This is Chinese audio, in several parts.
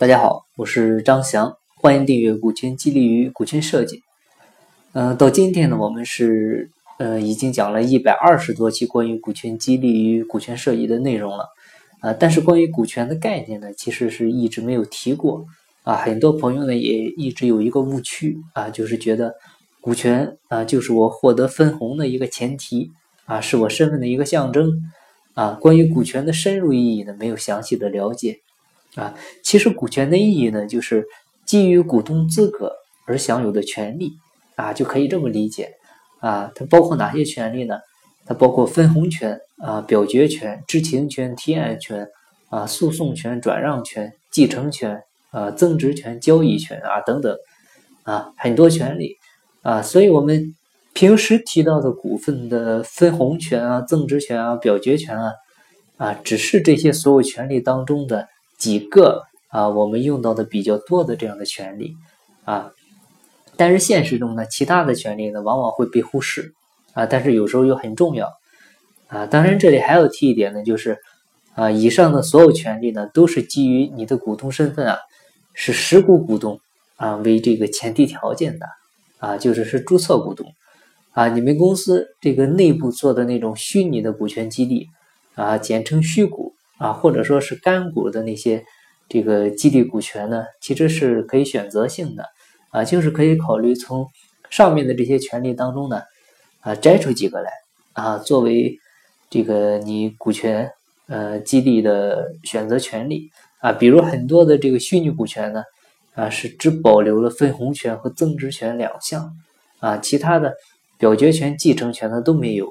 大家好，我是张翔，欢迎订阅《股权激励与股权设计》。嗯，到今天呢，我们是呃已经讲了一百二十多期关于股权激励与股权设计的内容了啊。但是关于股权的概念呢，其实是一直没有提过啊。很多朋友呢也一直有一个误区啊，就是觉得股权啊就是我获得分红的一个前提啊，是我身份的一个象征啊。关于股权的深入意义呢，没有详细的了解。啊，其实股权的意义呢，就是基于股东资格而享有的权利啊，就可以这么理解啊。它包括哪些权利呢？它包括分红权啊、表决权、知情权、提案权啊、诉讼权、转让权、继承权啊、增值权、交易权啊等等啊，很多权利啊。所以我们平时提到的股份的分红权啊、增值权啊、表决权啊啊，只是这些所有权利当中的。几个啊，我们用到的比较多的这样的权利啊，但是现实中呢，其他的权利呢，往往会被忽视啊，但是有时候又很重要啊。当然，这里还要提一点呢，就是啊，以上的所有权利呢，都是基于你的股东身份啊，是实股股东啊为这个前提条件的啊，就是是注册股东啊，你们公司这个内部做的那种虚拟的股权激励啊，简称虚股。啊，或者说是干股的那些这个激励股权呢，其实是可以选择性的啊，就是可以考虑从上面的这些权利当中呢啊摘出几个来啊，作为这个你股权呃激励的选择权利啊，比如很多的这个虚拟股权呢啊是只保留了分红权和增值权两项啊，其他的表决权、继承权呢都没有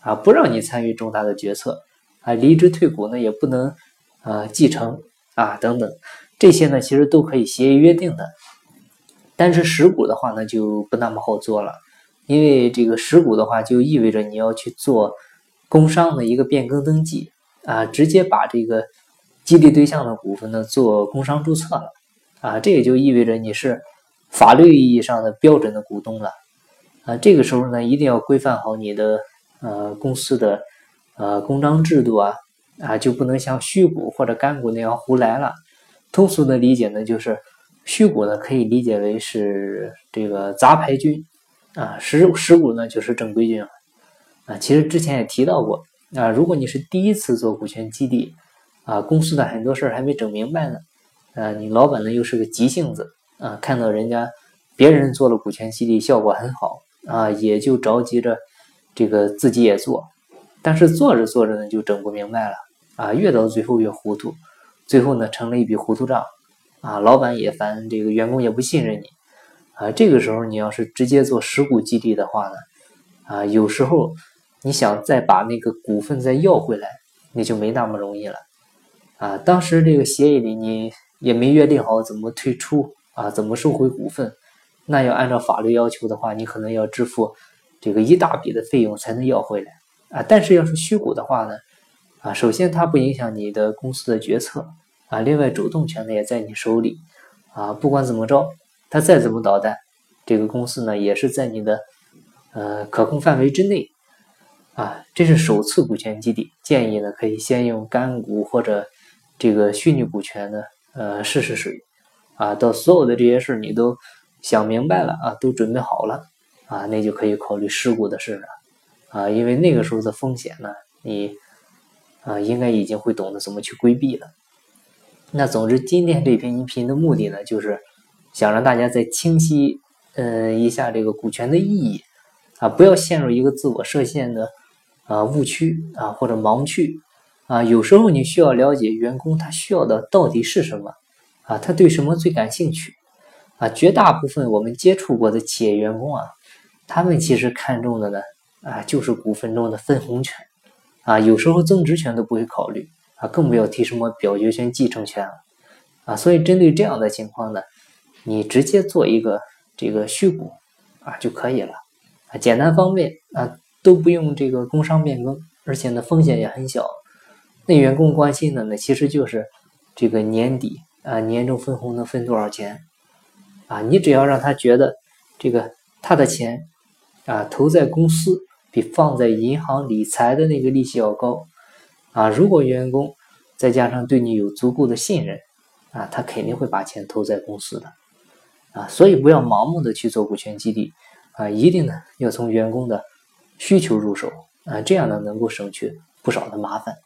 啊，不让你参与重大的决策。啊，离职退股呢也不能，啊，继承啊等等，这些呢其实都可以协议约定的，但是实股的话呢就不那么好做了，因为这个实股的话就意味着你要去做工商的一个变更登记啊，直接把这个激励对象的股份呢做工商注册了啊，这也就意味着你是法律意义上的标准的股东了啊，这个时候呢一定要规范好你的呃公司的。呃，公章制度啊，啊就不能像虚股或者干股那样胡来了。通俗的理解呢，就是虚股呢可以理解为是这个杂牌军，啊实实股呢就是正规军。啊，其实之前也提到过，啊如果你是第一次做股权激励，啊公司的很多事儿还没整明白呢，啊你老板呢又是个急性子，啊看到人家别人做了股权激励效果很好，啊也就着急着这个自己也做。但是做着做着呢，就整不明白了啊，越到最后越糊涂，最后呢成了一笔糊涂账啊，老板也烦，这个员工也不信任你啊。这个时候你要是直接做实股激励的话呢，啊，有时候你想再把那个股份再要回来，那就没那么容易了啊。当时这个协议里你也没约定好怎么退出啊，怎么收回股份，那要按照法律要求的话，你可能要支付这个一大笔的费用才能要回来。啊，但是要是虚股的话呢，啊，首先它不影响你的公司的决策，啊，另外主动权呢也在你手里，啊，不管怎么着，它再怎么捣蛋，这个公司呢也是在你的呃可控范围之内，啊，这是首次股权激励，建议呢可以先用干股或者这个虚拟股权呢，呃试试水，啊，到所有的这些事你都想明白了啊，都准备好了，啊，那就可以考虑实股的事了。啊，因为那个时候的风险呢，你啊应该已经会懂得怎么去规避了。那总之，今天这篇音频的目的呢，就是想让大家再清晰嗯一下这个股权的意义啊，不要陷入一个自我设限的啊误区啊或者盲区啊。有时候你需要了解员工他需要的到底是什么啊，他对什么最感兴趣啊。绝大部分我们接触过的企业员工啊，他们其实看重的呢。啊，就是股份中的分红权，啊，有时候增值权都不会考虑，啊，更不要提什么表决权、继承权了，啊，所以针对这样的情况呢，你直接做一个这个虚股啊就可以了，啊，简单方便啊，都不用这个工商变更，而且呢风险也很小。那员工关心的呢，其实就是这个年底啊年终分红能分多少钱，啊，你只要让他觉得这个他的钱啊投在公司。比放在银行理财的那个利息要高，啊，如果员工再加上对你有足够的信任，啊，他肯定会把钱投在公司的啊，所以不要盲目的去做股权激励啊，一定呢要从员工的需求入手啊，这样呢能够省去不少的麻烦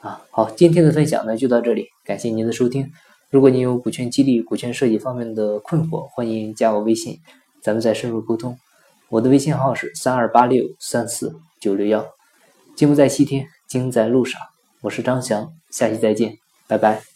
啊。好，今天的分享呢就到这里，感谢您的收听。如果您有股权激励、股权设计方面的困惑，欢迎加我微信，咱们再深入沟通。我的微信号是三二八六三四九六幺。金不在西天，金在路上。我是张翔，下期再见，拜拜。